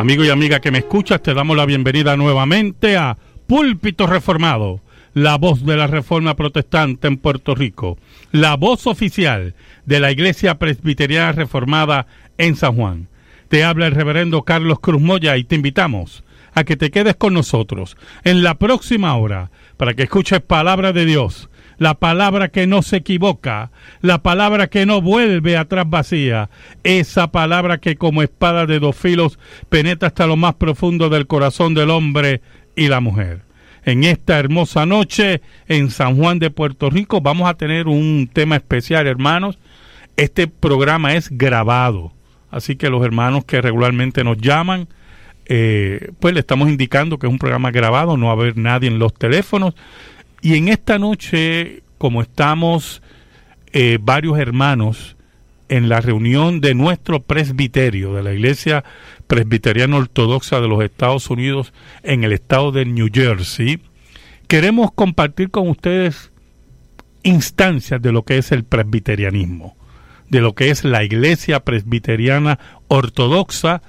Amigo y amiga que me escuchas, te damos la bienvenida nuevamente a Púlpito Reformado, la voz de la Reforma Protestante en Puerto Rico, la voz oficial de la Iglesia Presbiteriana Reformada en San Juan. Te habla el reverendo Carlos Cruz Moya y te invitamos a que te quedes con nosotros en la próxima hora para que escuches palabra de Dios la palabra que no se equivoca, la palabra que no vuelve atrás vacía, esa palabra que como espada de dos filos penetra hasta lo más profundo del corazón del hombre y la mujer. En esta hermosa noche en San Juan de Puerto Rico vamos a tener un tema especial, hermanos. Este programa es grabado, así que los hermanos que regularmente nos llaman, eh, pues le estamos indicando que es un programa grabado, no va a haber nadie en los teléfonos. Y en esta noche, como estamos eh, varios hermanos en la reunión de nuestro presbiterio, de la Iglesia Presbiteriana Ortodoxa de los Estados Unidos en el estado de New Jersey, queremos compartir con ustedes instancias de lo que es el presbiterianismo, de lo que es la Iglesia Presbiteriana Ortodoxa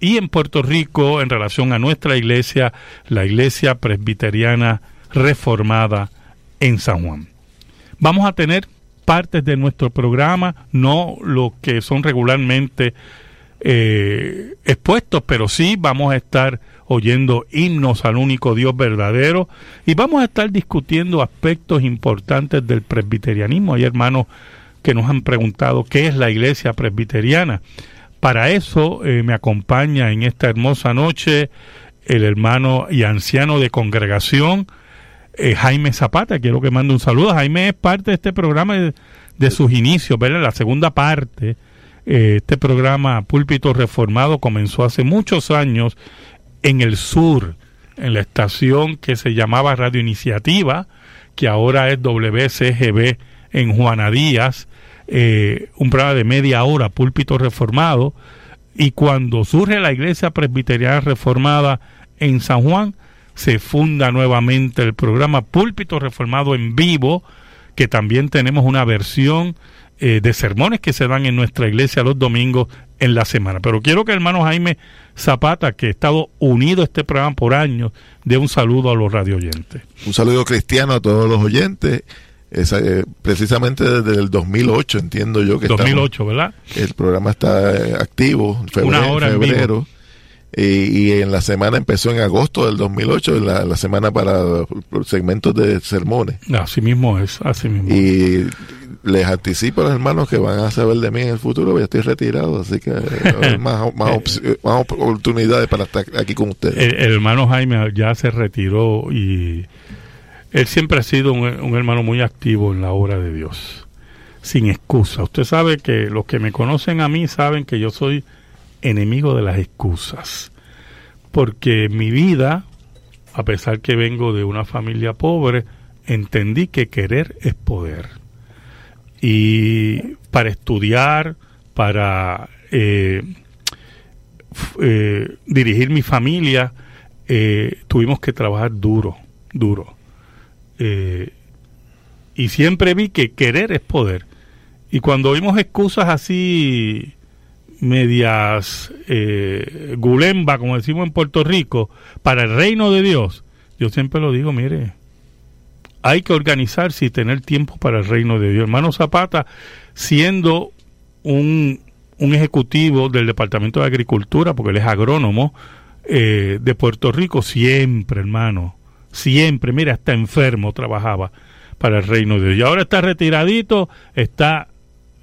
y en Puerto Rico en relación a nuestra iglesia, la Iglesia Presbiteriana reformada en San Juan. Vamos a tener partes de nuestro programa, no lo que son regularmente eh, expuestos, pero sí vamos a estar oyendo himnos al único Dios verdadero y vamos a estar discutiendo aspectos importantes del presbiterianismo. Hay hermanos que nos han preguntado qué es la iglesia presbiteriana. Para eso eh, me acompaña en esta hermosa noche el hermano y anciano de congregación, eh, Jaime Zapata. Quiero que mande un saludo. Jaime es parte de este programa de, sus inicios, ¿verdad? La segunda parte. Eh, este programa Púlpito Reformado comenzó hace muchos años en el sur, en la estación que se llamaba Radio Iniciativa, que ahora es WCGB en Juana Díaz, eh, un programa de media hora, Púlpito Reformado, y cuando surge la Iglesia Presbiteriana Reformada en San Juan, se funda nuevamente el programa Púlpito Reformado en Vivo, que también tenemos una versión eh, de sermones que se dan en nuestra iglesia los domingos en la semana. Pero quiero que el hermano Jaime Zapata, que ha estado unido a este programa por años, dé un saludo a los radio oyentes. Un saludo cristiano a todos los oyentes. Eh, precisamente desde el 2008 entiendo yo que 2008, ¿verdad? El programa está eh, activo, febrero, Una hora febrero. Y, en la semana empezó en agosto del 2008, la, la semana para segmentos de sermones. Así mismo es, así mismo. Y les anticipo a los hermanos que van a saber de mí en el futuro, ya estoy retirado, así que hay más, más, oportunidades para estar aquí con ustedes. El, hermano Jaime ya se retiró y él siempre ha sido un, un hermano muy activo en la obra de Dios, sin excusa. Usted sabe que los que me conocen a mí saben que yo soy enemigo de las excusas. Porque mi vida, a pesar que vengo de una familia pobre, entendí que querer es poder. Y para estudiar, para eh, eh, dirigir mi familia, eh, tuvimos que trabajar duro, duro. y siempre vi que querer es poder. Y cuando vimos excusas así medias eh, gulemba, como decimos en Puerto Rico, para el reino de Dios, yo siempre lo digo, mire, hay que organizarse y tener tiempo para el reino de Dios. Hermano Zapata, siendo un, un ejecutivo del Departamento de Agricultura, porque él es agrónomo eh, de Puerto Rico, siempre, hermano, siempre, mira, hasta enfermo trabajaba para el reino de Dios. Y ahora está retiradito, está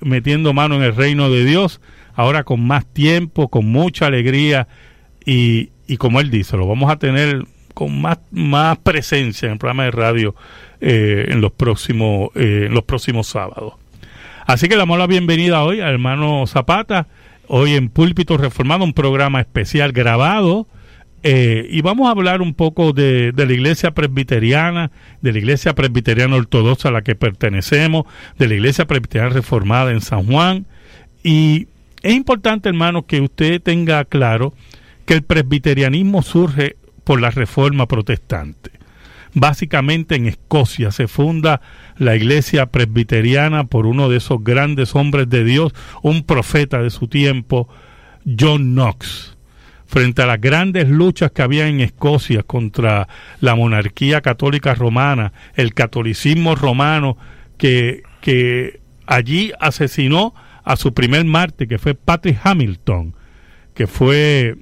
metiendo mano en el reino de Dios ahora con más tiempo, con mucha alegría y, y como él dice, lo vamos a tener con más, más presencia en el programa de radio eh, en los próximos eh, en los próximos sábados. Así que le damos la bienvenida hoy al hermano Zapata, hoy en Púlpito Reformado, un programa especial grabado. Eh, y vamos a hablar un poco de, de, la iglesia presbiteriana, de la iglesia presbiteriana ortodoxa a la que pertenecemos, de la iglesia presbiteriana reformada en San Juan. Y es importante, hermano, que usted tenga claro que el presbiterianismo surge por la reforma protestante. Básicamente en Escocia se funda la iglesia presbiteriana por uno de esos grandes hombres de Dios, un profeta de su tiempo, John Knox. Frente a las grandes luchas que había en Escocia contra la monarquía católica romana, el catolicismo romano que, que allí asesinó a su primer mártir, que fue Patrick Hamilton, que fue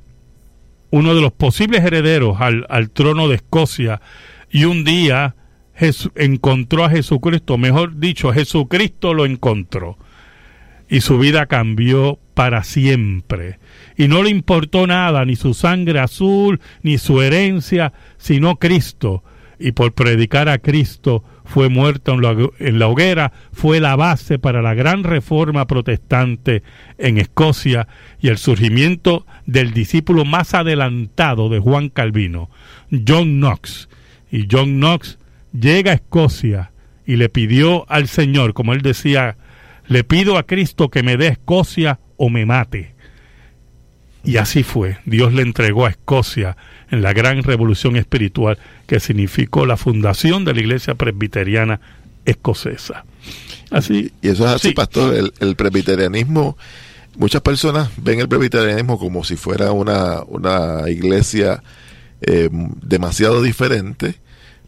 uno de los posibles herederos al, al trono de Escocia y un día encontró a Jesucristo, mejor dicho, Jesucristo lo encontró y su vida cambió para siempre. Y no le importó nada, ni su sangre azul, ni su herencia, sino Cristo. Y por predicar a Cristo fue muerto en la, en la hoguera, fue la base para la gran reforma protestante en Escocia y el surgimiento del discípulo más adelantado de Juan Calvino, John Knox, y John Knox llega a Escocia y le pidió al Señor, como él decía, le pido a Cristo que me dé Escocia o me mate. Y así fue. Dios le entregó a Escocia en la gran revolución espiritual que significó la fundación de la iglesia presbiteriana escocesa. Así, y eso es así, pastor. El, presbiterianismo, muchas personas ven el presbiterianismo como si fuera una, una iglesia eh, demasiado diferente,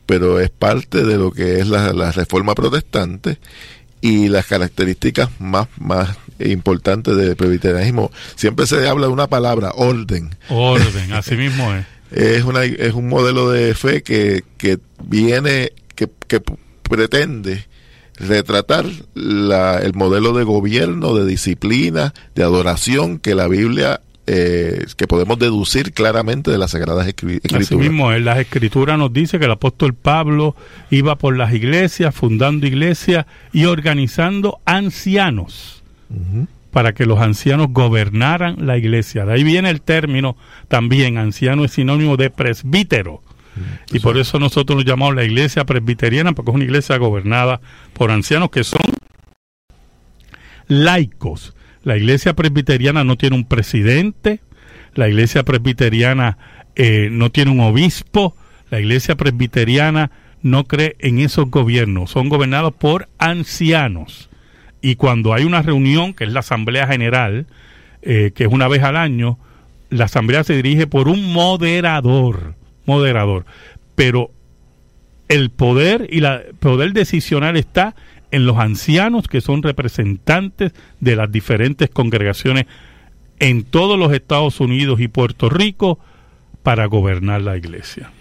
pero es parte de lo que es la, reforma protestante y las características más, más importantes del presbiterianismo. Siempre se habla de una palabra, orden. Orden, así mismo es. es, una, es un modelo de fe que, que viene, que, que pretende retratar la, el modelo de gobierno, de disciplina, de adoración que la Biblia eh, que podemos deducir claramente de las Sagradas Escrituras. Así mismo, en las Escrituras nos dice que el apóstol Pablo iba por las iglesias, fundando iglesias y organizando ancianos. Para que los ancianos gobernaran la iglesia. De ahí viene el término también, anciano es sinónimo de presbítero. Y por eso nosotros nos llamamos la iglesia presbiteriana, porque es una iglesia gobernada por ancianos que son laicos, la iglesia presbiteriana no tiene un presidente, la iglesia presbiteriana eh, no tiene un obispo, la iglesia presbiteriana no cree en esos gobiernos, son gobernados por ancianos. Y cuando hay una reunión, que es la Asamblea General, eh, que es una vez al año, la Asamblea se dirige por un moderador, moderador. Pero el poder y la poder decisional está en los ancianos que son representantes de las diferentes congregaciones en todos los Estados Unidos y Puerto Rico para gobernar la iglesia.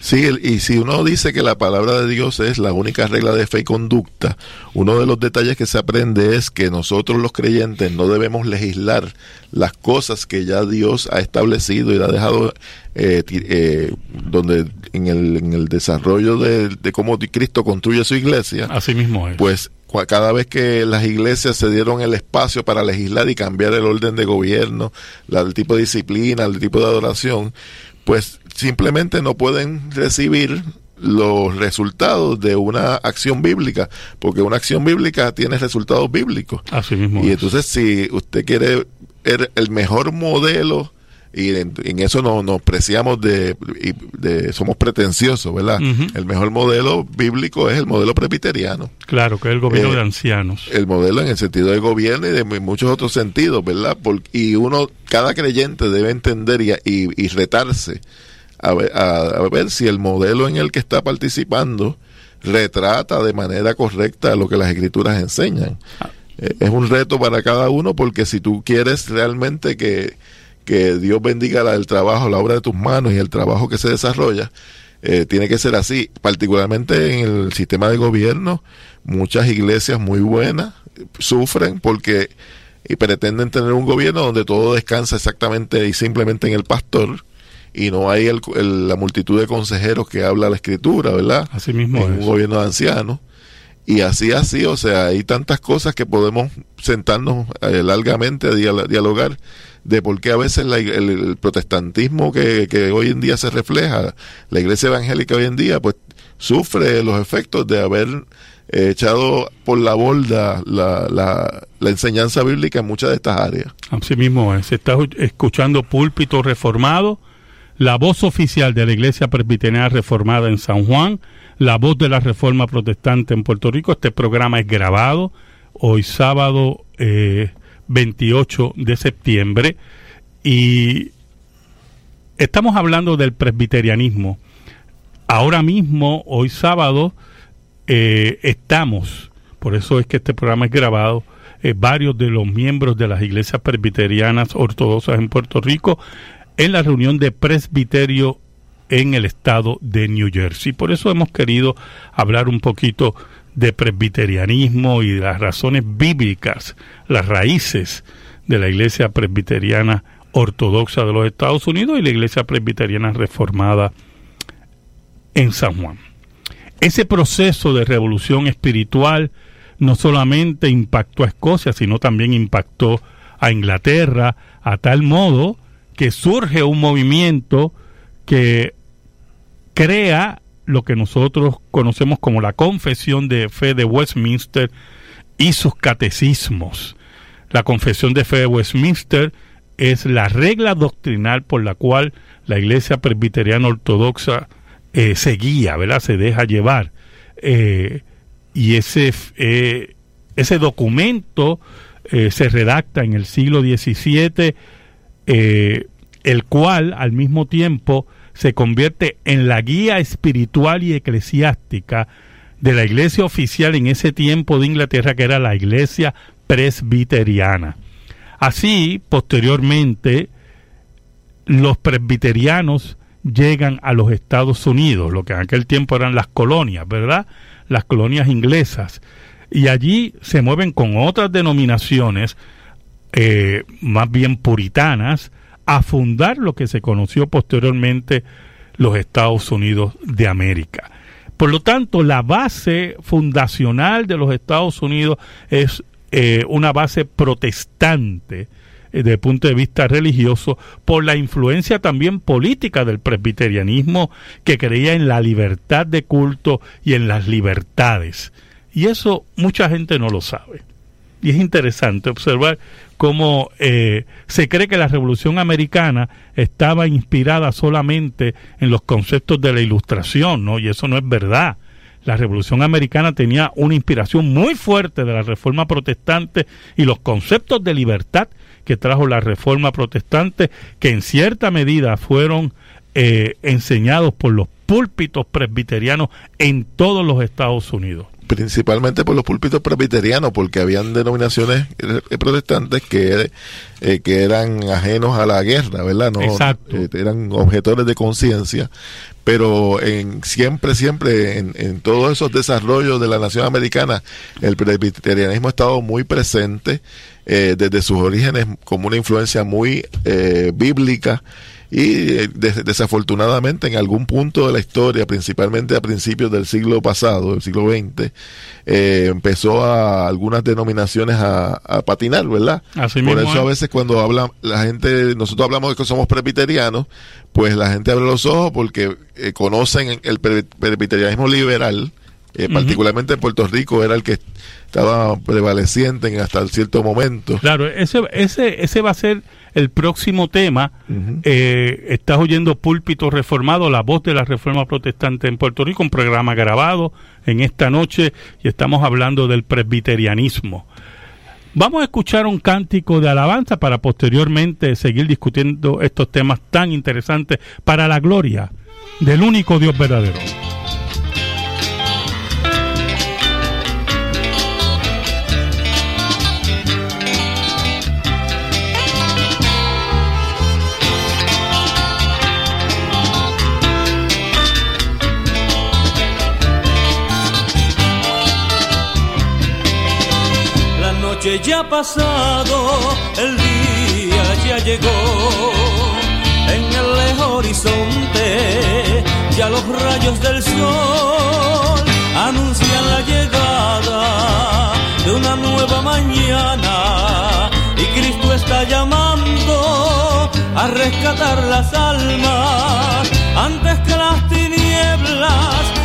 Sí, y si uno dice que la palabra de Dios es la única regla de fe y conducta, uno de los detalles que se aprende es que nosotros los creyentes no debemos legislar las cosas que ya Dios ha establecido y ha dejado eh, eh, donde en el, en el desarrollo de, cómo Cristo construye su iglesia. Así mismo es. Pues cada vez que las iglesias se dieron el espacio para legislar y cambiar el orden de gobierno, el tipo de disciplina, el tipo de adoración, pues simplemente no pueden recibir los resultados de una acción bíblica, porque una acción bíblica tiene resultados bíblicos. Así mismo. Y entonces si usted quiere el mejor modelo y en, eso nos, nos preciamos de, somos pretenciosos, ¿verdad? El mejor modelo bíblico es el modelo presbiteriano. Claro, que es el gobierno de eh, ancianos. El modelo en el sentido de gobierno y de muchos otros sentidos, ¿verdad? y uno, cada creyente debe entender y, y, retarse a ver, a, ver si el modelo en el que está participando retrata de manera correcta lo que las escrituras enseñan. Ah. Eh, es un reto para cada uno porque si tú quieres realmente que que Dios bendiga el trabajo, la obra de tus manos y el trabajo que se desarrolla, eh, tiene que ser así, particularmente en el sistema de gobierno, muchas iglesias muy buenas sufren porque y pretenden tener un gobierno donde todo descansa exactamente y simplemente en el pastor y no hay la multitud de consejeros que habla la escritura, ¿verdad? Así mismo en un gobierno de ancianos. Y así, así, o sea, hay tantas cosas que podemos sentarnos eh, largamente a dialogar de por qué a veces el, protestantismo que, que, hoy en día se refleja, la iglesia evangélica hoy en día, pues sufre los efectos de haber eh, echado por la borda la, la, la, enseñanza bíblica en muchas de estas áreas. Así mismo se está escuchando púlpito reformado, la voz oficial de la Iglesia Presbiteriana Reformada en San Juan, la voz de la Reforma Protestante en Puerto Rico. Este programa es grabado hoy sábado 28 eh, de septiembre y estamos hablando del presbiterianismo. Ahora mismo, hoy sábado, eh, estamos, por eso es que este programa es grabado, eh, varios de los miembros de las iglesias presbiterianas ortodoxas en Puerto Rico en la reunión de presbiterio en el estado de New Jersey. Por eso hemos querido hablar un poquito de presbiterianismo y de las razones bíblicas, las raíces de la iglesia presbiteriana ortodoxa de los Estados Unidos y la iglesia presbiteriana reformada en San Juan. Ese proceso de revolución espiritual no solamente impactó a Escocia, sino también impactó a Inglaterra, a tal modo que surge un movimiento que crea lo que nosotros conocemos como la Confesión de Fe de Westminster y sus catecismos. La Confesión de Fe de Westminster es la regla doctrinal por la cual la Iglesia Presbiteriana Ortodoxa eh, se guía, ¿verdad? Se deja llevar. Eh, y ese, eh, ese documento se redacta en el siglo XVII, el cual al mismo tiempo se convierte en la guía espiritual y eclesiástica de la iglesia oficial en ese tiempo de Inglaterra, que era la iglesia presbiteriana. Así, posteriormente, los presbiterianos llegan a los Estados Unidos, lo que en aquel tiempo eran las colonias, ¿verdad? Las colonias inglesas. Y allí se mueven con otras denominaciones, eh, más bien puritanas, a fundar lo que se conoció posteriormente los Estados Unidos de América. Por lo tanto, la base fundacional de los Estados Unidos es eh, una base protestante eh, desde el punto de vista religioso, por la influencia también política del presbiterianismo que creía en la libertad de culto y en las libertades. Y eso mucha gente no lo sabe. Y es interesante observar cómo eh, se cree que la Revolución Americana estaba inspirada solamente en los conceptos de la Ilustración, ¿no? Y eso no es verdad. La Revolución Americana tenía una inspiración muy fuerte de la Reforma Protestante y los conceptos de libertad que trajo la Reforma Protestante, que en cierta medida fueron eh, enseñados por los púlpitos presbiterianos en todos los Estados Unidos principalmente por los púlpitos presbiterianos, porque habían denominaciones eh, protestantes que, eh, que eran ajenos a la guerra, ¿verdad? No, Exacto. Eh, eran objetores de conciencia, pero en, siempre, siempre en, en, todos esos desarrollos de la nación americana, el presbiterianismo ha estado muy presente desde sus orígenes como una influencia muy bíblica y eh, desafortunadamente en algún punto de la historia, principalmente a principios del siglo pasado, del siglo XX, eh, empezó a algunas denominaciones a, patinar, ¿verdad? Por eso a veces cuando habla la gente, nosotros hablamos de que somos presbiterianos, pues la gente abre los ojos porque eh, conocen el presbiterianismo liberal, particularmente en Puerto Rico era el que estaba prevaleciente en hasta cierto momento. Claro, ese, ese, ese va a ser el próximo tema. Eh, estás oyendo Púlpito Reformado, la voz de la Reforma Protestante en Puerto Rico, un programa grabado en esta noche y estamos hablando del presbiterianismo. Vamos a escuchar un cántico de alabanza para posteriormente seguir discutiendo estos temas tan interesantes para la gloria del único Dios verdadero. Noche ya ha pasado, el día ya llegó. En el horizonte, ya los rayos del sol anuncian la llegada de una nueva mañana y Cristo está llamando a rescatar las almas antes que las tinieblas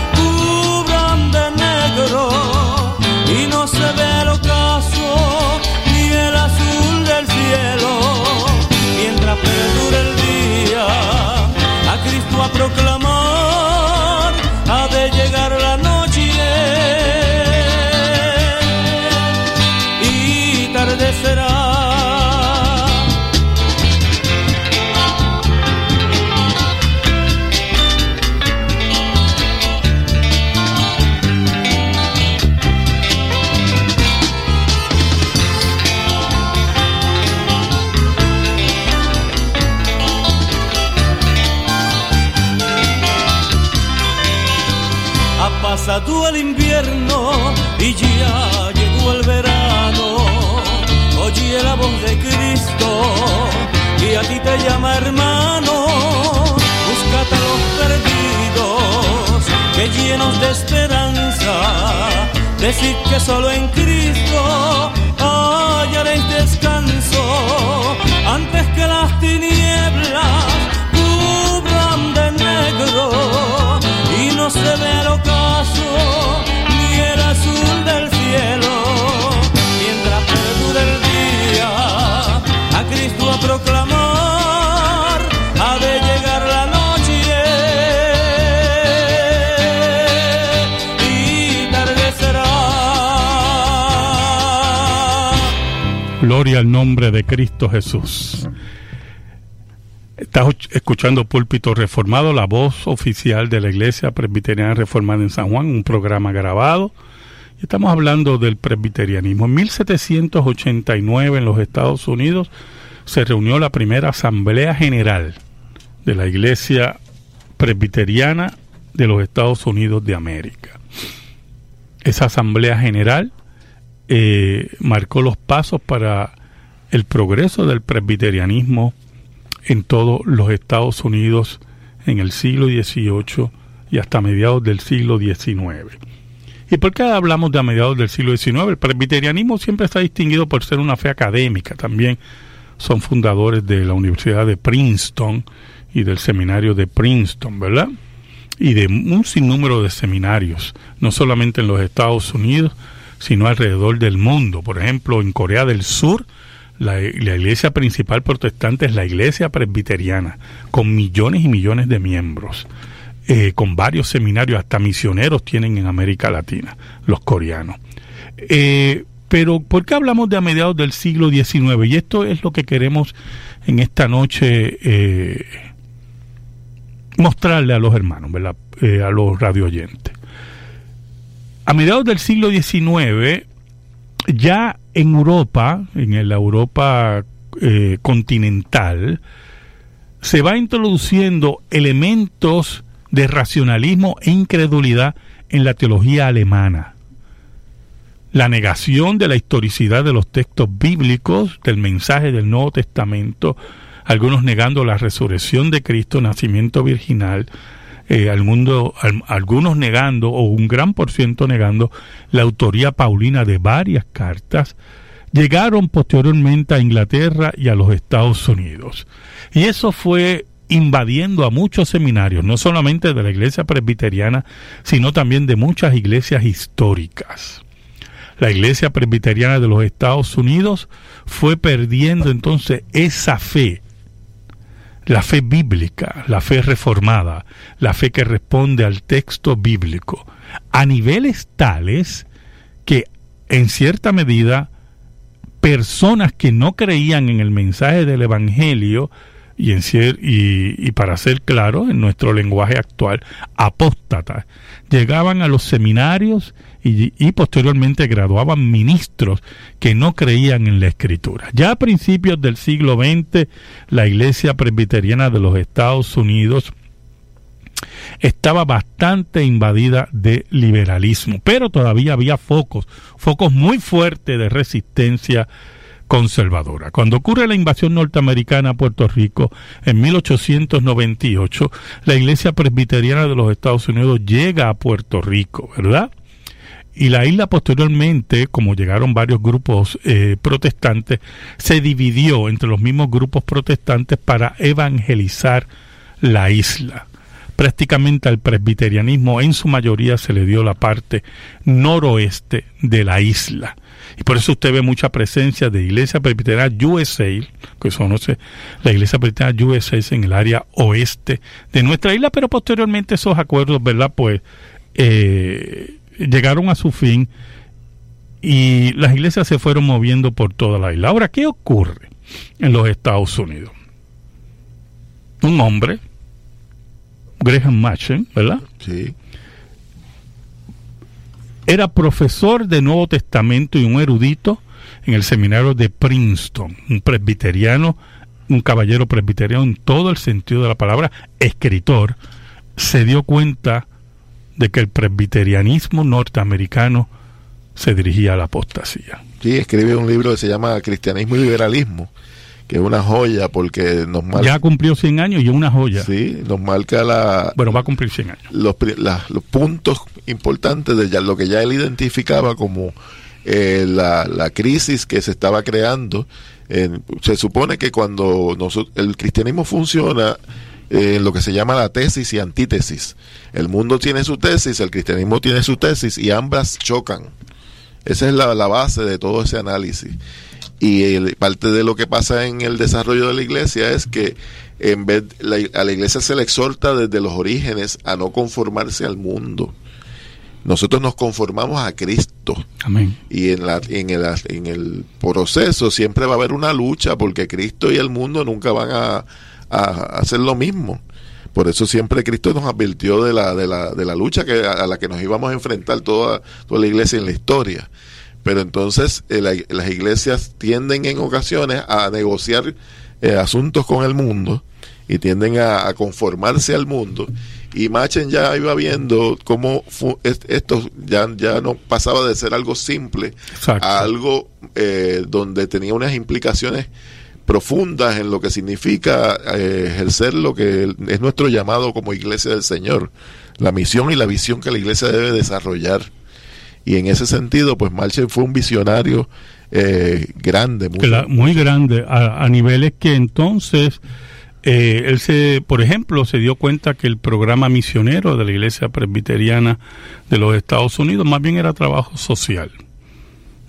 llama hermano. Búscate a los perdidos que llenos de esperanza. Decid que solo en Cristo hallaréis descanso antes que las tinieblas cubran de negro y no se ve el ocaso ni el azul del cielo. Mientras perdure el día, a Cristo a proclamar, Gloria al nombre de Cristo Jesús. Estás escuchando Púlpito Reformado, la voz oficial de la Iglesia Presbiteriana Reformada en San Juan, un programa grabado. Estamos hablando del presbiterianismo. En 1789 en los Estados Unidos se reunió la primera Asamblea General de la Iglesia Presbiteriana de los Estados Unidos de América. Esa Asamblea General eh, marcó los pasos para el progreso del presbiterianismo en todos los Estados Unidos en el siglo XVIII y hasta mediados del siglo XIX. ¿Y por qué hablamos de a mediados del siglo XIX? El presbiterianismo siempre está distinguido por ser una fe académica. También son fundadores de la Universidad de Princeton y del seminario de Princeton, ¿verdad? Y de un sinnúmero de seminarios, no solamente en los Estados Unidos, sino alrededor del mundo. Por ejemplo, en Corea del Sur, la, iglesia principal protestante es la iglesia presbiteriana, con millones y millones de miembros, eh, con varios seminarios, hasta misioneros tienen en América Latina, los coreanos. Eh, pero, ¿por qué hablamos de a mediados del siglo XIX? Y esto es lo que queremos en esta noche eh, mostrarle a los hermanos, ¿verdad? a los radio oyentes. A mediados del siglo XIX, ya en Europa, en la Europa eh, continental, se va introduciendo elementos de racionalismo e incredulidad en la teología alemana. La negación de la historicidad de los textos bíblicos, del mensaje del Nuevo Testamento, algunos negando la resurrección de Cristo, nacimiento virginal, eh, al mundo, al, algunos negando, o un gran por ciento negando, la autoría paulina de varias cartas, llegaron posteriormente a Inglaterra y a los Estados Unidos. Y eso fue invadiendo a muchos seminarios, no solamente de la iglesia presbiteriana, sino también de muchas iglesias históricas. La iglesia presbiteriana de los Estados Unidos fue perdiendo entonces esa fe la fe bíblica, la fe reformada, la fe que responde al texto bíblico, a niveles tales que en cierta medida personas que no creían en el mensaje del Evangelio, y, en y, y, para ser claro, en nuestro lenguaje actual, apóstatas, llegaban a los seminarios y, posteriormente graduaban ministros que no creían en la escritura. Ya a principios del siglo XX, la Iglesia Presbiteriana de los Estados Unidos estaba bastante invadida de liberalismo, pero todavía había focos, focos muy fuertes de resistencia conservadora. Cuando ocurre la invasión norteamericana a Puerto Rico en 1898, la Iglesia Presbiteriana de los Estados Unidos llega a Puerto Rico, ¿verdad? Y la isla posteriormente, como llegaron varios grupos eh, protestantes, se dividió entre los mismos grupos protestantes para evangelizar la isla. Prácticamente al presbiterianismo en su mayoría se le dio la parte noroeste de la isla. Y por eso usted ve mucha presencia de Iglesia Presbiteriana USA, que son la Iglesia Presbiteriana USA en el área oeste de nuestra isla, pero posteriormente esos acuerdos, ¿verdad? Pues eh, llegaron a su fin y las iglesias se fueron moviendo por toda la isla. Ahora, ¿qué ocurre en los Estados Unidos? Un hombre, Graham Machen, ¿verdad? Sí. Era profesor de Nuevo Testamento y un erudito en el seminario de Princeton, un presbiteriano, un caballero presbiteriano en todo el sentido de la palabra, escritor, se dio cuenta de que el presbiterianismo norteamericano se dirigía a la apostasía. Sí, escribe un libro que se llama Cristianismo y Liberalismo, que es una joya porque nos marca... Ya cumplió 100 años y es una joya. Sí, nos marca la... Bueno, va a cumplir 100 años. Los, los puntos importantes de ya, lo que ya él identificaba como eh, la, la, crisis que se estaba creando. se supone que cuando nosotros, el cristianismo funciona eh, lo que se llama la tesis y antítesis. El mundo tiene su tesis, el cristianismo tiene su tesis y ambas chocan. Esa es la, base de todo ese análisis. Y parte de lo que pasa en el desarrollo de la iglesia es que en vez a la iglesia se le exhorta desde los orígenes a no conformarse al mundo. Nosotros nos conformamos a Cristo. Amén. Y en, la, en, el, en el proceso siempre va a haber una lucha porque Cristo y el mundo nunca van a, a hacer lo mismo. Por eso siempre Cristo nos advirtió de la, de la, de la lucha que, a la que nos íbamos a enfrentar toda, toda la iglesia en la historia. Pero entonces eh, las iglesias tienden en ocasiones a negociar eh, asuntos con el mundo y tienden a, conformarse al mundo. Y Machen ya iba viendo cómo esto ya, ya no pasaba de ser algo simple a algo eh, donde tenía unas implicaciones profundas en lo que significa eh, ejercer lo que es nuestro llamado como iglesia del Señor, la misión y la visión que la iglesia debe desarrollar. Y en ese sentido, pues Marshall fue un visionario eh, grande, muy, grande, a, niveles que entonces eh, él se, por ejemplo, se dio cuenta que el programa misionero de la Iglesia Presbiteriana de los Estados Unidos más bien era trabajo social.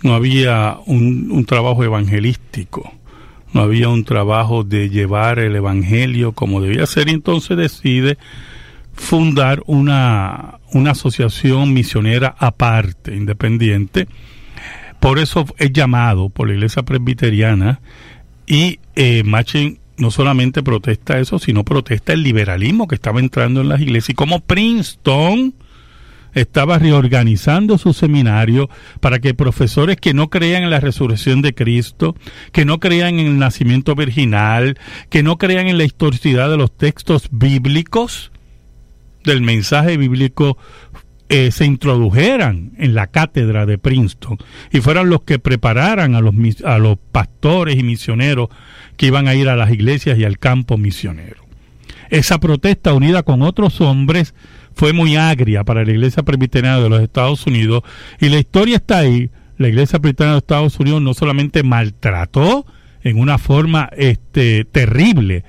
No había un, un trabajo evangelístico no había un trabajo de llevar el Evangelio como debía ser, y entonces decide fundar una, una asociación misionera aparte, independiente. Por eso es llamado por la iglesia presbiteriana y eh, Machen no solamente protesta eso, sino protesta el liberalismo que estaba entrando en las iglesias. Y como Princeton estaba reorganizando su seminario para que profesores que no creían en la resurrección de Cristo, que no creían en el nacimiento virginal, que no creían en la historicidad de los textos bíblicos, del mensaje bíblico, eh, se introdujeran en la cátedra de Princeton y fueran los que prepararan a los, a los pastores y misioneros que iban a ir a las iglesias y al campo misionero. Esa protesta unida con otros hombres fue muy agria para la Iglesia Presbiteriana de los Estados Unidos y la historia está ahí. La Iglesia Presbiteriana de los Estados Unidos no solamente maltrató en una forma este, terrible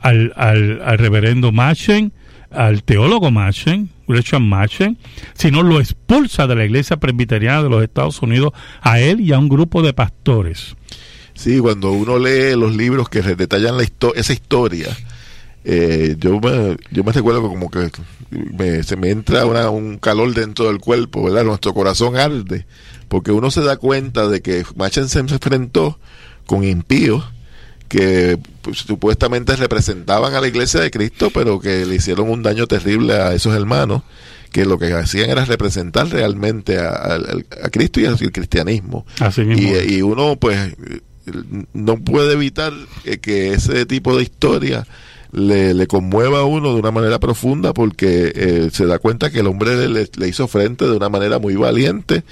al, reverendo Machen, al teólogo Machen, Gresham Machen, sino lo expulsa de la Iglesia Presbiteriana de los Estados Unidos a él y a un grupo de pastores. Sí, cuando uno lee los libros que detallan la esa historia, eh, yo, me, yo me recuerdo como que se me entra un calor dentro del cuerpo, ¿verdad? Nuestro corazón arde, porque uno se da cuenta de que Machen se enfrentó con impíos que pues, supuestamente representaban a la iglesia de Cristo, pero que le hicieron un daño terrible a esos hermanos, que lo que hacían era representar realmente a, Cristo y al cristianismo. y, y, uno, pues, no puede evitar que ese tipo de historia le, le conmueva a uno de una manera profunda porque eh, se da cuenta que el hombre le, le hizo frente de una manera muy valiente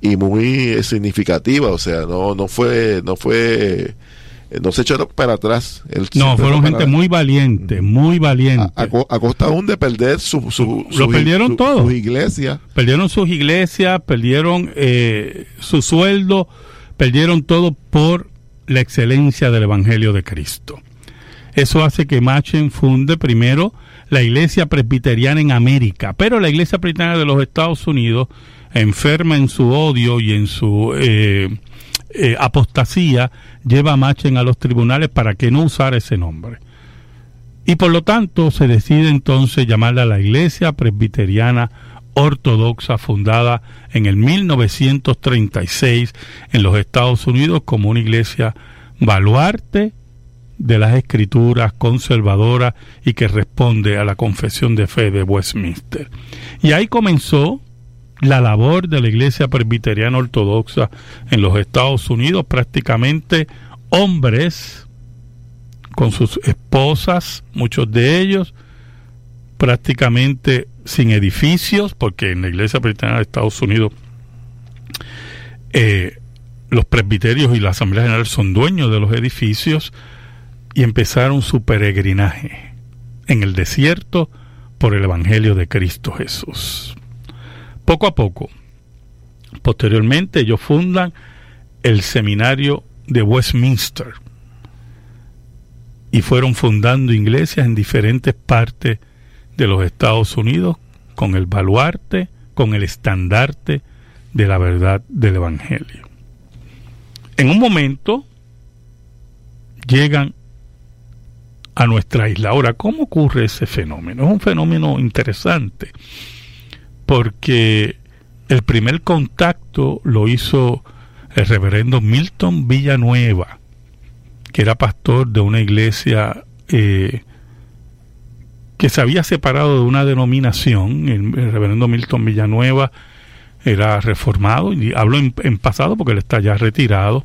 y muy eh, significativa, o sea, no, no fue, no fue, eh, no se echó para atrás. Él No, fueron fue gente muy valiente, muy valiente. a, a co- a costa aún de perder su, su, Lo su- perdieron su- todo. sus iglesias. Perdieron sus iglesias, perdieron eh, su sueldo, perdieron todo por la excelencia del Evangelio de Cristo. Eso hace que Machen funde primero la iglesia presbiteriana en América, pero la iglesia presbiteriana de los Estados Unidos, enferma en su odio y en su eh, eh, apostasía, lleva a Machen a los tribunales para que no usara ese nombre. Y por lo tanto se decide entonces llamarla la Iglesia Presbiteriana Ortodoxa, fundada en el 1936 en los Estados Unidos como una iglesia baluarte de las escrituras conservadoras y que responde a la confesión de fe de Westminster. Y ahí comenzó la labor de la Iglesia Presbiteriana Ortodoxa en los Estados Unidos, prácticamente hombres con sus esposas, muchos de ellos, prácticamente sin edificios, porque en la Iglesia Presbiteriana de Estados Unidos eh, los presbiterios y la Asamblea General son dueños de los edificios y empezaron su peregrinaje en el desierto por el Evangelio de Cristo Jesús. Poco a poco, posteriormente ellos fundan el seminario de Westminster y fueron fundando iglesias en diferentes partes de los Estados Unidos con el baluarte, con el estandarte de la verdad del Evangelio. En un momento llegan a nuestra isla. Ahora, ¿cómo ocurre ese fenómeno? Es un fenómeno interesante porque el primer contacto lo hizo el reverendo Milton Villanueva, que era pastor de una iglesia eh, que se había separado de una denominación. El, reverendo Milton Villanueva era reformado, y hablo en, en pasado porque él está ya retirado,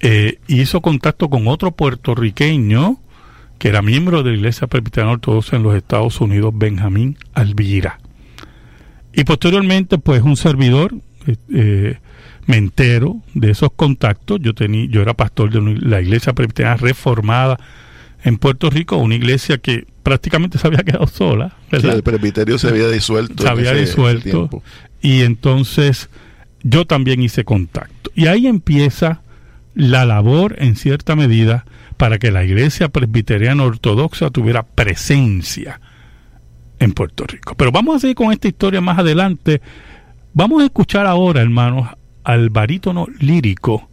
eh, hizo contacto con otro puertorriqueño que era miembro de la Iglesia Presbiteriana Ortodoxa en los Estados Unidos, Benjamín Alvira. Y posteriormente, pues un servidor, eh, eh, me entero de esos contactos. Yo, tenía, yo era pastor de una- la Iglesia Presbiteriana Reformada en Puerto Rico, una iglesia que prácticamente se había quedado sola. El presbiterio se había disuelto. se había disuelto y entonces yo también hice contacto y ahí empieza la labor en cierta medida para que la iglesia presbiteriana ortodoxa tuviera presencia en Puerto Rico. Pero vamos a seguir con esta historia más adelante. Vamos a escuchar ahora, hermanos, al barítono lírico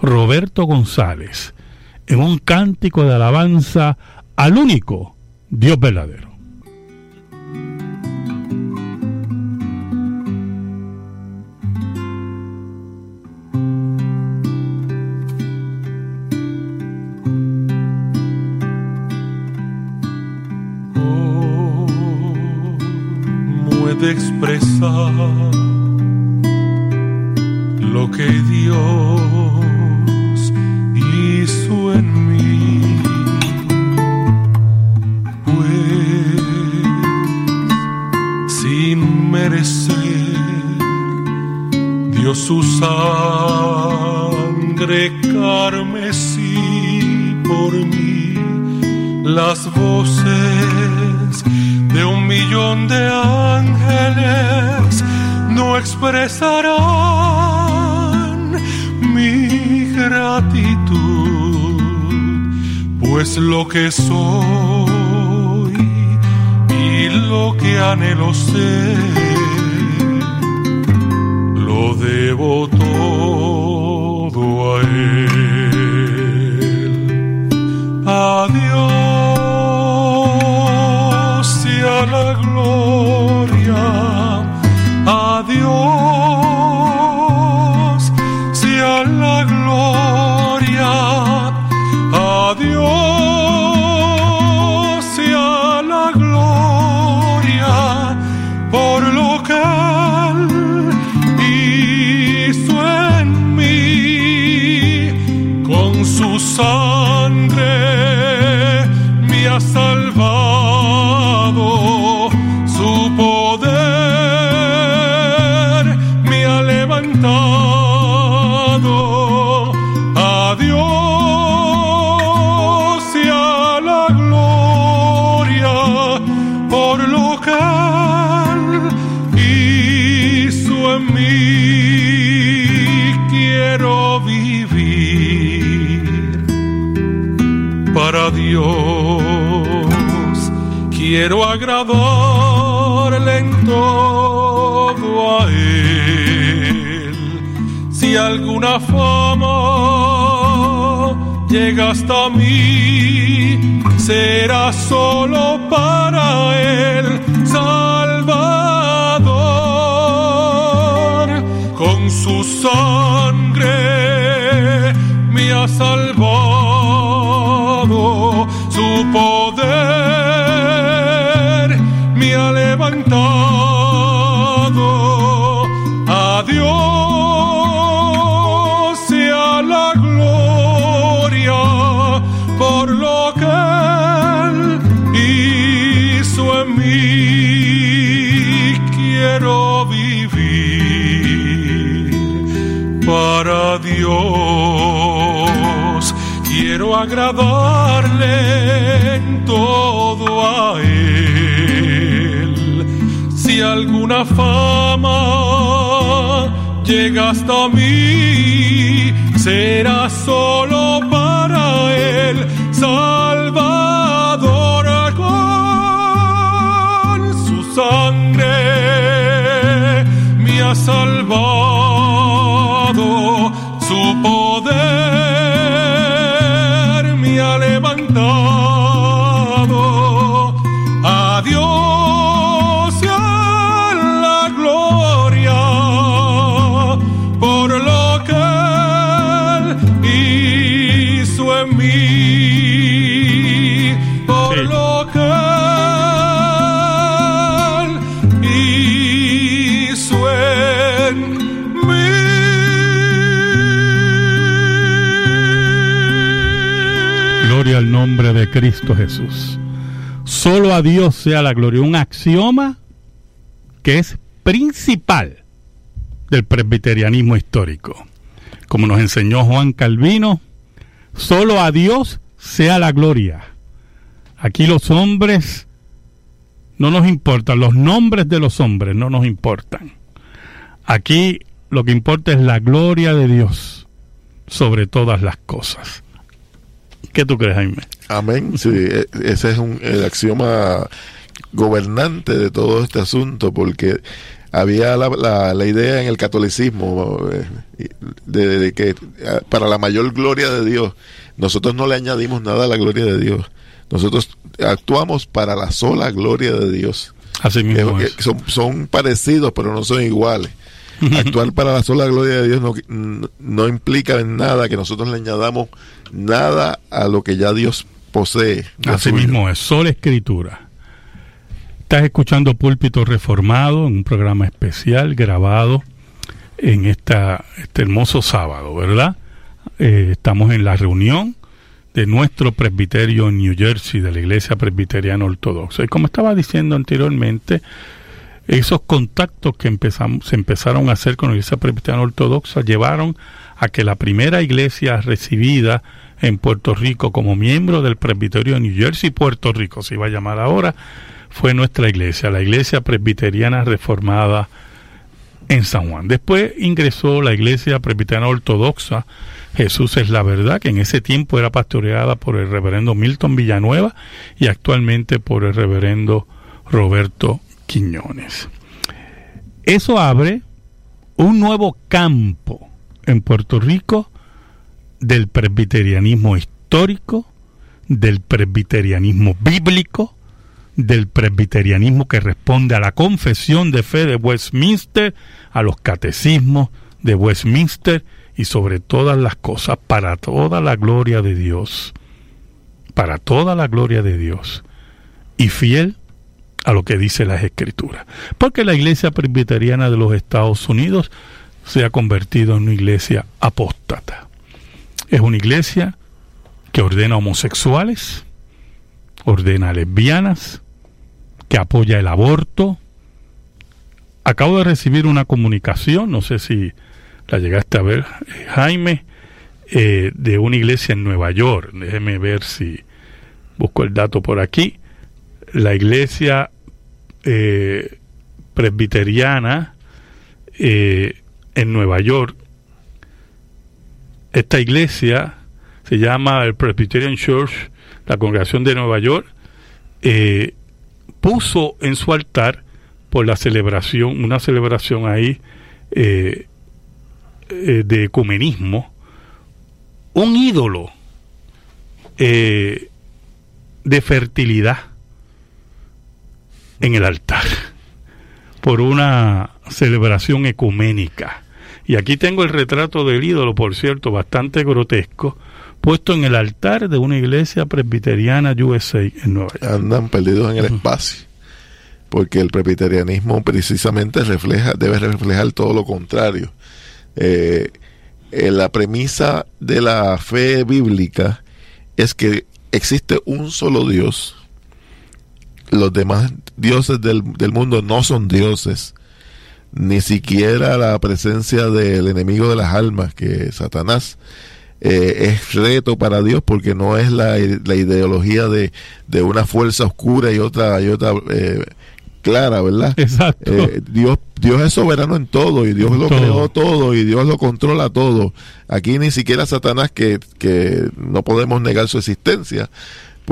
Roberto González en un cántico de alabanza al único Dios verdadero. Lo que Dios hizo en mí? Pues sin merecer dio su sangre carmesí por mí las voces un millón de ángeles no expresarán mi gratitud, pues lo que soy y lo que anhelo ser, lo debo todo a él. Adiós la gloria. Quiero agradarle en todo a Él. Si alguna fama llega hasta mí, será solo para Él. Salvador, con su sangre me ha salvado, agradarle todo a Él. Si alguna fama llega hasta mí, será solo para Él. Salvador con su sangre me ha salvado, de Cristo Jesús. Solo a Dios sea la gloria. Un axioma que es principal del presbiterianismo histórico. Como nos enseñó Juan Calvino, solo a Dios sea la gloria. Aquí los hombres no nos importan, los nombres de los hombres no nos importan. Aquí lo que importa es la gloria de Dios sobre todas las cosas. ¿Qué tú crees, Jaime? Amén. Sí, e- ese es un, el axioma gobernante de todo este asunto, porque había la, la- la idea en el catolicismo eh, de, de que eh, para la mayor gloria de Dios, nosotros no le añadimos nada a la gloria de Dios. Nosotros actuamos para la sola gloria de Dios. Así mismo que es. son, son parecidos, pero no son iguales. Actuar para la sola gloria de Dios no, no implica en nada que nosotros le añadamos nada a lo que ya Dios posee. Así suyo. mismo es, sola escritura. Estás escuchando Púlpito Reformado en un programa especial grabado en esta, este hermoso sábado, ¿verdad? Eh, estamos en la reunión de nuestro presbiterio en New Jersey, de la Iglesia Presbiteriana Ortodoxa. Y como estaba diciendo anteriormente, esos contactos que empezamos, se empezaron a hacer con la Iglesia Presbiteriana Ortodoxa llevaron a que la primera iglesia recibida en Puerto Rico como miembro del presbiterio de New Jersey, Puerto Rico se iba a llamar ahora, fue nuestra iglesia, la Iglesia Presbiteriana Reformada en San Juan. Después ingresó la Iglesia Presbiteriana Ortodoxa, Jesús es la verdad, que en ese tiempo era pastoreada por el reverendo Milton Villanueva y actualmente por el reverendo Roberto Eso abre un nuevo campo en Puerto Rico del presbiterianismo histórico, del presbiterianismo bíblico, del presbiterianismo que responde a la confesión de fe de Westminster, a los catecismos de Westminster y sobre todas las cosas, para toda la gloria de Dios, para toda la gloria de Dios, y fiel a lo que dice las escrituras. Porque la iglesia presbiteriana de los Estados Unidos se ha convertido en una iglesia apóstata. Es una iglesia que ordena homosexuales, ordena lesbianas, que apoya el aborto. Acabo de recibir una comunicación, no sé si la llegaste a ver, eh, Jaime, eh, de una iglesia en Nueva York. Déjeme ver si busco el dato por aquí. La iglesia eh, presbiteriana eh, en Nueva York, esta iglesia se llama el Presbyterian Church, la congregación de Nueva York, eh, puso en su altar por la celebración, una celebración ahí eh, de ecumenismo, un ídolo de fertilidad en el altar por una celebración ecuménica. Y aquí tengo el retrato del ídolo, por cierto, bastante grotesco, puesto en el altar de una iglesia presbiteriana USA en Nueva York. Andan perdidos en el espacio. Porque el presbiterianismo precisamente refleja, debe reflejar todo lo contrario. Eh, eh, la premisa de la fe bíblica es que existe un solo Dios. Los demás dioses del, del mundo no son dioses. Ni siquiera la presencia del enemigo de las almas, que es Satanás, eh, es reto para Dios porque no es la, la ideología de, de, una fuerza oscura y otra, y otra eh, clara, ¿verdad? Exacto. Eh, Dios, Dios es soberano en todo y Dios lo Todo. creó todo y Dios lo controla todo. Aquí ni siquiera Satanás, que, que no podemos negar su existencia,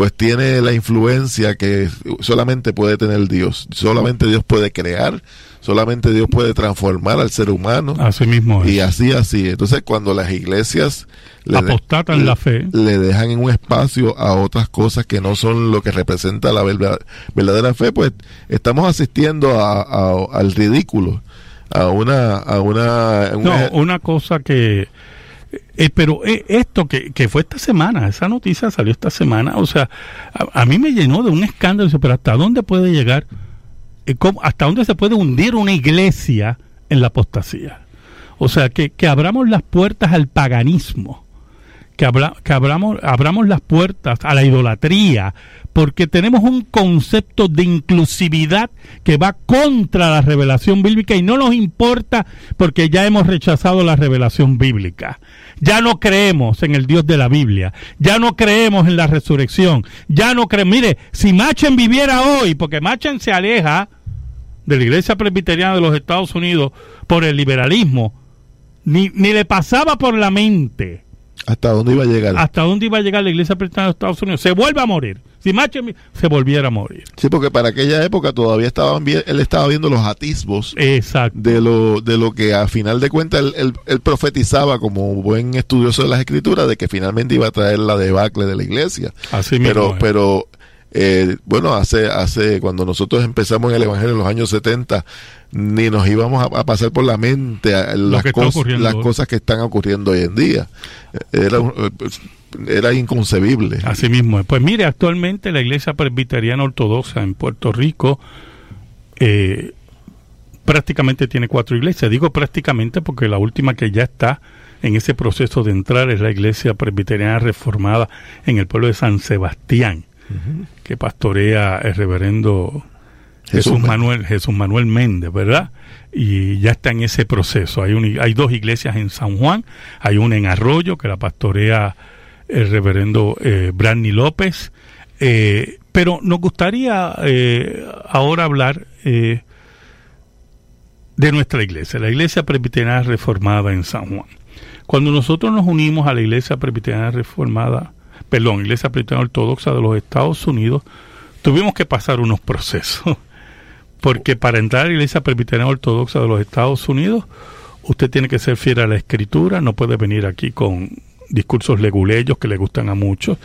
pues tiene la influencia que solamente puede tener Dios. Solamente Dios puede crear, solamente Dios puede transformar al ser humano. Así mismo es. Y así, así. Entonces, cuando las iglesias le, de- Apostatan la fe. le dejan en un espacio a otras cosas que no son lo que representa la verda- verdadera fe, pues estamos asistiendo a- a- al ridículo, a una... A una No, una cosa que... eh, pero eh, esto que, que fue esta semana, esa noticia salió esta semana, o sea, a, mí me llenó de un escándalo, pero ¿hasta dónde puede llegar? Eh, ¿Hasta dónde se puede hundir una iglesia en la apostasía? O sea, que, que abramos las puertas al paganismo, que, que abramos, abramos las puertas a la idolatría, porque tenemos un concepto de inclusividad que va contra la revelación bíblica y no nos importa porque ya hemos rechazado la revelación bíblica. Ya no creemos en el Dios de la Biblia, ya no creemos en la resurrección, ya no creemos. Mire, si Machen viviera hoy, porque Machen se aleja de la iglesia presbiteriana de los Estados Unidos por el liberalismo, ni, ni le pasaba por la mente ¿Hasta dónde iba a llegar? hasta dónde iba a llegar la iglesia presbiteriana de Estados Unidos. Se vuelve a morir. Si Machen vi- se volviera a morir. Sí, porque para aquella época todavía estaban bien, él estaba viendo los atisbos Exacto. de lo, de lo que a final de cuentas él, él- él profetizaba como buen estudioso de las escrituras de que finalmente iba a traer la debacle de la iglesia. Así mismo. pero es. pero eh, bueno hace hace cuando nosotros empezamos en el evangelio en los años 70 ni nos íbamos a, a pasar por la mente a las, cos- las cosas que están ocurriendo hoy en día era eh, era inconcebible Así mismo es. Pues mire, actualmente la iglesia presbiteriana ortodoxa en Puerto Rico eh, prácticamente tiene cuatro iglesias. Digo prácticamente porque la última que ya está en ese proceso de entrar es la iglesia presbiteriana reformada en el pueblo de San Sebastián, que pastorea el reverendo Jesús. Manuel Jesús Manuel Méndez, ¿verdad? Y ya está en ese proceso. Hay, un- hay dos iglesias en San Juan, hay una en Arroyo que la pastorea el reverendo eh, Branny López. Eh, pero nos gustaría eh, ahora hablar eh, de nuestra iglesia, la iglesia presbiteriana reformada en San Juan. Cuando nosotros nos unimos a la iglesia presbiteriana reformada, perdón, iglesia presbiteriana ortodoxa de los Estados Unidos, tuvimos que pasar unos procesos. Porque para entrar a la iglesia presbiteriana ortodoxa de los Estados Unidos, usted tiene que ser fiel a la escritura, no puede venir aquí con discursos leguleyos que le gustan a muchos,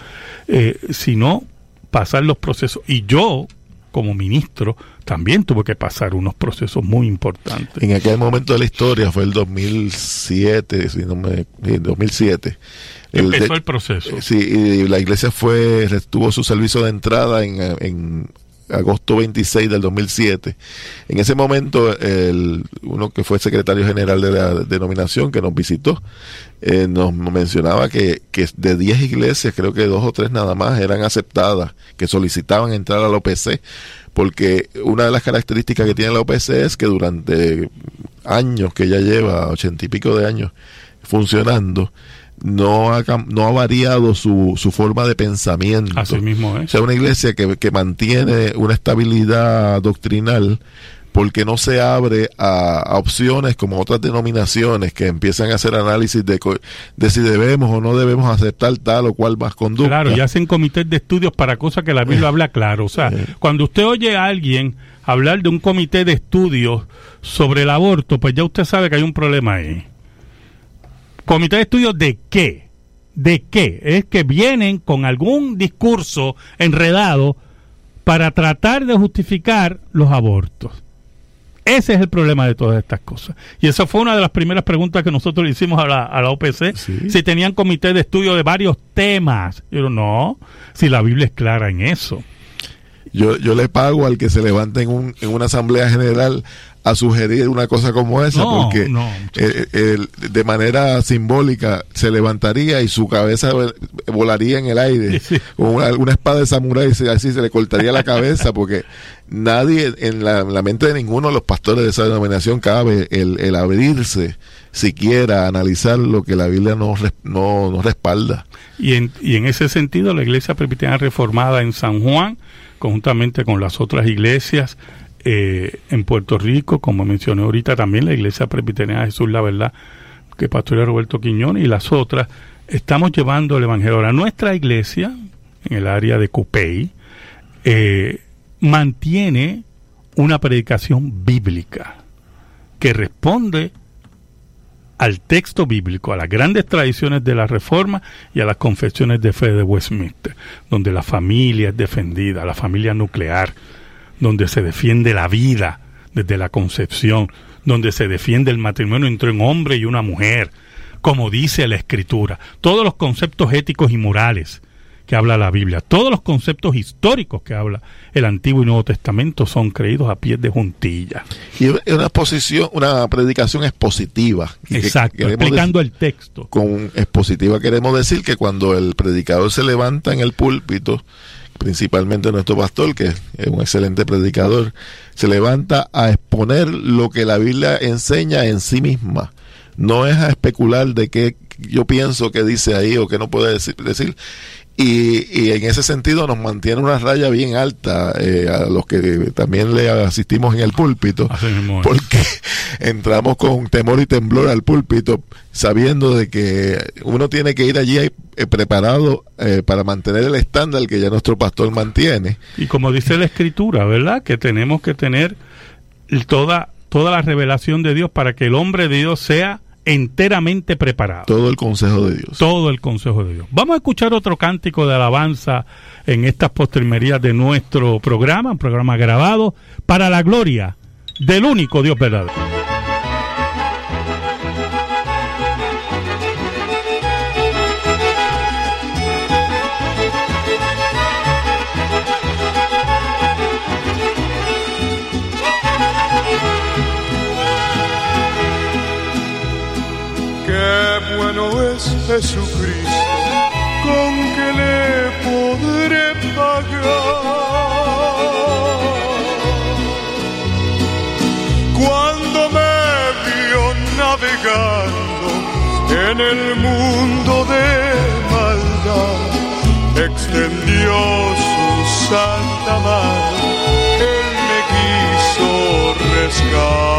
eh, sino pasar los procesos. Y yo, como ministro, también tuve que pasar unos procesos muy importantes. en aquel momento de la historia fue el 2007 si no me 2007 El de- Empezó el proceso. Sí, y la iglesia fue tuvo su servicio de entrada en, en agosto 26 del 2007. En ese momento, el, uno que fue secretario general de la denominación que nos visitó, eh, nos mencionaba que, que de 10 iglesias, creo que dos o tres nada más eran aceptadas, que solicitaban entrar a la OPC, porque una de las características que tiene la OPC es que durante años que ya lleva, ochenta y pico de años funcionando, no ha, no ha variado su, su forma de pensamiento. Así mismo O es. sea, una iglesia que, que mantiene una estabilidad doctrinal porque no se abre a, a opciones como otras denominaciones que empiezan a hacer análisis de, de si debemos o no debemos aceptar tal o cual más conducta. Claro, y hacen comités de estudios para cosas que la Biblia habla claro. O sea, cuando usted oye a alguien hablar de un comité de estudios sobre el aborto, pues ya usted sabe que hay un problema ahí. ¿Comité de estudios de qué? ¿De qué? Es que vienen con algún discurso enredado para tratar de justificar los abortos. Ese es el problema de todas estas cosas. Y esa fue una de las primeras preguntas que nosotros le hicimos a la, a la OPC. Sí. Si tenían comité de estudio de varios temas. Yo no, si la Biblia es clara en eso. Yo, yo le pago al que se levante en, un, en una asamblea general a sugerir una cosa como esa, No, porque no, eh, eh, de manera simbólica se levantaría y su cabeza vol- volaría en el aire Sí. con una, una espada de samurái, se- así se le cortaría la cabeza, porque nadie, en la, en la mente de ninguno de los pastores de esa denominación cabe el, el abrirse siquiera a analizar lo que la Biblia no, no respalda. Y en, y en ese sentido, la iglesia presbiteriana reformada en San Juan, conjuntamente con las otras iglesias eh, en Puerto Rico, como mencioné ahorita, también la iglesia presbiteriana de Jesús, la verdad, que pastorea Roberto Quiñones y las otras, estamos llevando el evangelio. Ahora, nuestra iglesia, en el área de Cupey, eh, mantiene una predicación bíblica que responde al texto bíblico, a las grandes tradiciones de la Reforma y a las confesiones de fe de Westminster, donde la familia es defendida, la familia nuclear, donde se defiende la vida desde la concepción, donde se defiende el matrimonio entre un hombre y una mujer, como dice la Escritura, todos los conceptos éticos y morales que habla la Biblia, todos los conceptos históricos que habla el Antiguo y Nuevo Testamento son creídos a pies de juntilla. Y es una posición, una predicación expositiva. Y Exacto, explicando el texto. con expositiva queremos decir que cuando el predicador se levanta en el púlpito, principalmente nuestro pastor, que es un excelente predicador, se levanta a exponer lo que la Biblia enseña en sí misma. No es a especular de qué yo pienso que dice ahí o que no puede decir. decir. Y, y en ese sentido nos mantiene una raya bien alta eh, a los que también le asistimos en el púlpito porque entramos con temor y temblor al púlpito sabiendo de que uno tiene que ir allí eh, preparado eh, para mantener el estándar que ya nuestro pastor mantiene Y como dice la escritura, ¿verdad? Que tenemos que tener toda, toda la revelación de Dios para que el hombre de Dios sea enteramente preparado. todo el consejo de Dios. Todo el consejo de Dios. Vamos a escuchar otro cántico de alabanza en estas postrimerías de nuestro programa, un programa grabado para la gloria del único Dios verdadero. Jesucristo, con que le podré pagar. Cuando me vio navegando en el mundo de maldad, extendió su santa mano, él me quiso rescatar.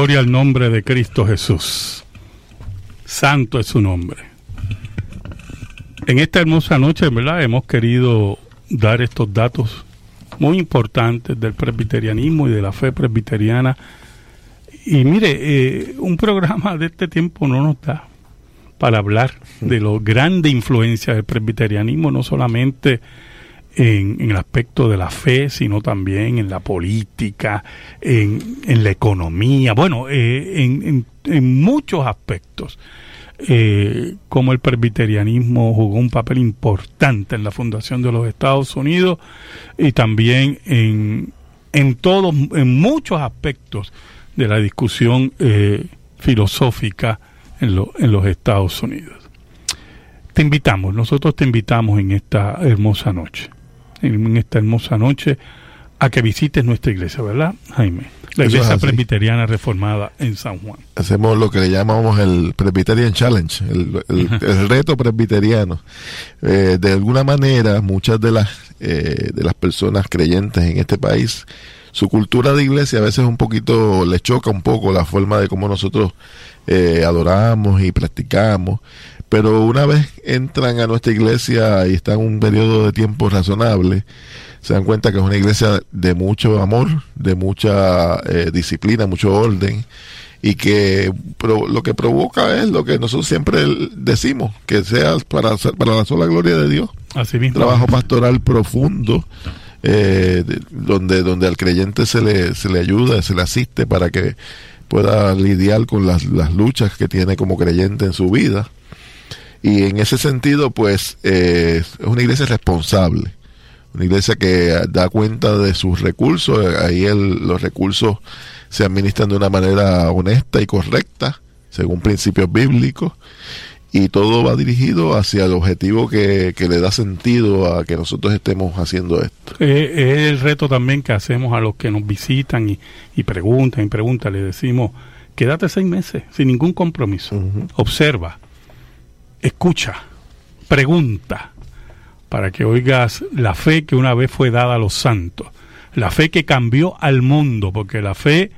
Gloria al nombre de Cristo Jesús. Santo es su nombre. En esta hermosa noche, ¿verdad? Hemos querido dar estos datos muy importantes del presbiterianismo y de la fe presbiteriana. Y mire, eh, un programa de este tiempo no nos da para hablar de la grande influencia del presbiterianismo, no solamente en, en el aspecto de la fe, sino también en la política, en, en la economía, bueno, eh, en, en- muchos aspectos. Eh, como el presbiterianismo jugó un papel importante en la fundación de los Estados Unidos y también en, en todos, en muchos aspectos de la discusión eh, filosófica en, lo- en los Estados Unidos. Te invitamos, nosotros te invitamos en esta hermosa noche, en, esta hermosa noche, a que visites nuestra iglesia, ¿verdad, Jaime? La Eso iglesia presbiteriana reformada en San Juan. hacemos lo que le llamamos el Presbyterian Challenge, el, el- el reto presbiteriano. Eh, de alguna manera, muchas de las, eh, de las personas creyentes en este país, su cultura de iglesia a veces un poquito les choca un poco la forma de cómo nosotros eh, adoramos y practicamos. Pero una vez entran a nuestra iglesia y están un periodo de tiempo razonable, se dan cuenta que es una iglesia de mucho amor, de mucha eh, disciplina, mucho orden, y que pro- lo que provoca es lo que nosotros siempre decimos, que sea para, para la sola gloria de Dios. Así mismo. Trabajo pastoral profundo, eh, de- donde, donde al creyente se le, se le ayuda, se le asiste para que pueda lidiar con las, las luchas que tiene como creyente en su vida. Y en ese sentido, pues, eh, es una iglesia responsable, una iglesia que da cuenta de sus recursos, ahí el- los recursos se administran de una manera honesta y correcta, según principios bíblicos, y todo va dirigido hacia el objetivo que, que le da sentido a que nosotros estemos haciendo esto. Eh, es el reto también que hacemos a los que nos visitan y, y preguntan y preguntan. Le decimos, quédate seis meses sin ningún compromiso. Observa, escucha, pregunta, para que oigas la fe que una vez fue dada a los santos. La fe que cambió al mundo, porque la fe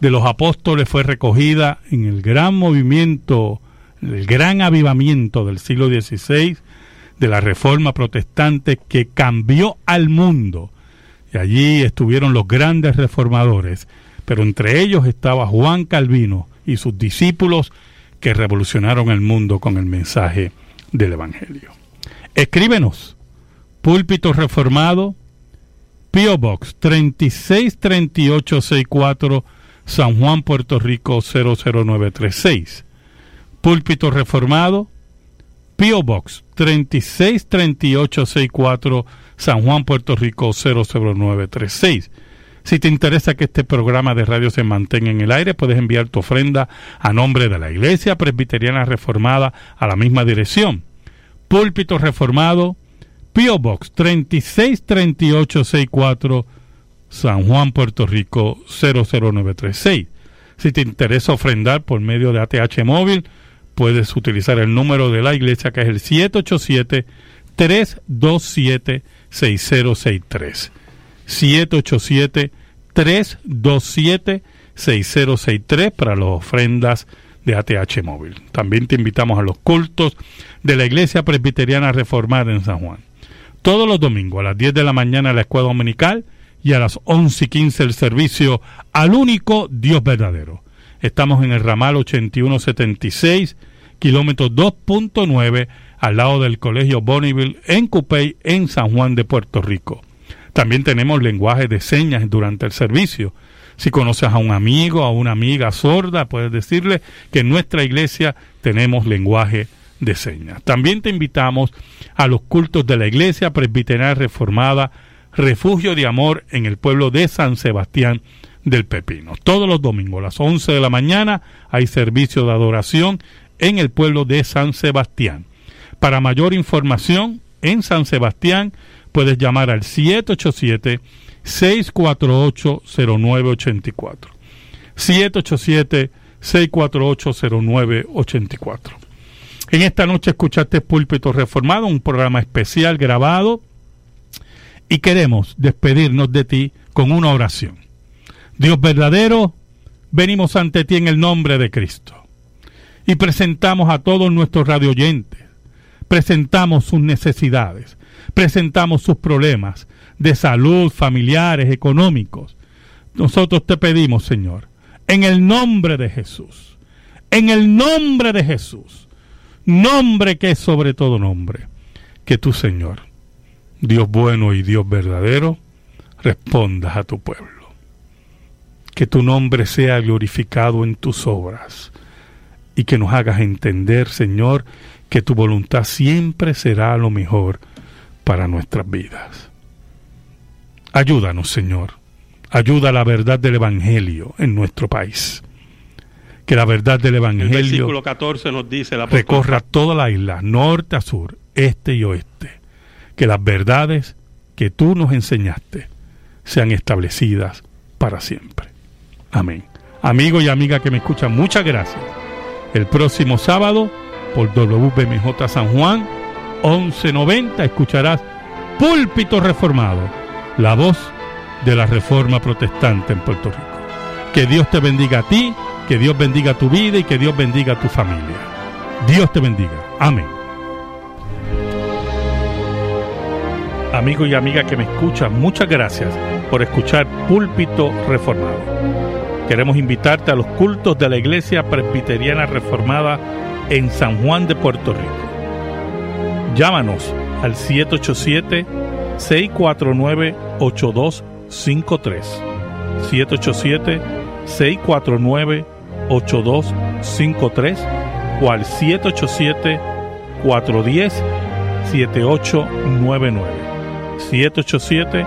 de los apóstoles fue recogida en el gran movimiento, el gran avivamiento del siglo XVI, de la reforma protestante que cambió al mundo. Y allí estuvieron los grandes reformadores, pero entre ellos estaba Juan Calvino y sus discípulos que revolucionaron el mundo con el mensaje del Evangelio. Escríbenos, Púlpito Reformado, P.O. Box 363864, San Juan, Puerto Rico 00936. Púlpito Reformado, P.O. Box 363864, San Juan, Puerto Rico 00936. Si te interesa que este programa de radio se mantenga en el aire, puedes enviar tu ofrenda a nombre de la Iglesia Presbiteriana Reformada a la misma dirección. Púlpito Reformado, P.O. Box 363864, San Juan, Puerto Rico 00936. Si te interesa ofrendar por medio de ATH móvil, puedes utilizar el número de la iglesia que es el 787-327-6063. 327-6063 para las ofrendas de ATH Móvil. También te invitamos a los cultos de la Iglesia Presbiteriana Reformada en San Juan. Todos los domingos a las 10 de la mañana la escuela dominical y a las 11 y 15 el servicio al único Dios verdadero. Estamos en el ramal 8176, kilómetro 2.9, al lado del Colegio Bonneville en Cupey, en San Juan de Puerto Rico. También tenemos lenguaje de señas durante el servicio. Si conoces a un amigo, a una amiga sorda, puedes decirle que en nuestra iglesia tenemos lenguaje de señas. También te invitamos a los cultos de la Iglesia Presbiteriana Reformada, Refugio de Amor en el pueblo de San Sebastián del Pepino. Todos los domingos a las 11 de la mañana hay servicio de adoración en el pueblo de San Sebastián. Para mayor información, en San Sebastián puedes llamar al 787 648 0984. 787 648 0984. En esta noche escuchaste Púlpito Reformado, un programa especial grabado y queremos despedirnos de ti con una oración. Dios verdadero, venimos ante ti en el nombre de Cristo y presentamos a todos nuestros radioyentes, presentamos sus necesidades, presentamos sus problemas de salud, familiares, económicos. Nosotros te pedimos, Señor, en el nombre de Jesús, en el nombre de Jesús, nombre que es sobre todo nombre, que tu Señor, Dios bueno y Dios verdadero, respondas a tu pueblo. Que tu nombre sea glorificado en tus obras y que nos hagas entender, Señor, que tu voluntad siempre será lo mejor para nuestras vidas. Ayúdanos, Señor. Ayuda a la verdad del Evangelio en nuestro país que la verdad del Evangelio el versículo 14 nos dice la recorra toda la isla, norte a sur, este y oeste. Que las verdades que tú nos enseñaste sean establecidas para siempre. Amén. Amigo y amiga que me escuchan, muchas gracias. El próximo sábado, por WBMJ San Juan, 1190, escucharás Púlpito Reformado, la voz de la Reforma Protestante en Puerto Rico. Que Dios te bendiga a ti que Dios bendiga tu vida y que Dios bendiga tu familia. Dios te bendiga. Amén. Amigo y amiga que me escuchan, muchas gracias por escuchar Púlpito Reformado. Queremos invitarte a los cultos de la Iglesia Presbiteriana Reformada en San Juan de Puerto Rico. Llámanos al 787-649-8253. 787-649-8253. 8253 o al 787 410 7899 787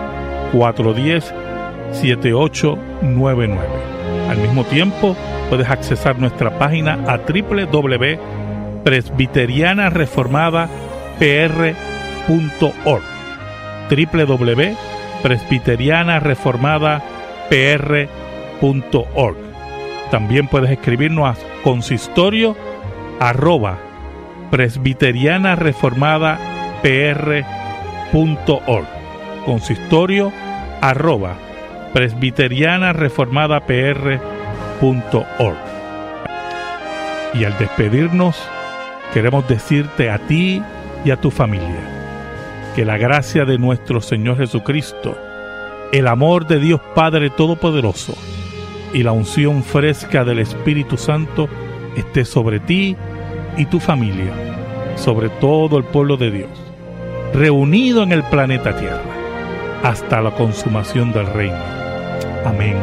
410 7899 Al mismo tiempo puedes accesar nuestra página a www.presbiterianareformadapr.org www.presbiterianareformadapr.org también puedes escribirnos a consistorio arroba presbiteriana reformada pr.org. Consistorio arroba presbiteriana reformada pr.org. Y al despedirnos, queremos decirte a ti y a tu familia que la gracia de nuestro Señor Jesucristo, el amor de Dios Padre Todopoderoso, y la unción fresca del Espíritu Santo esté sobre ti y tu familia, sobre todo el pueblo de Dios, reunido en el planeta Tierra, hasta la consumación del reino. Amén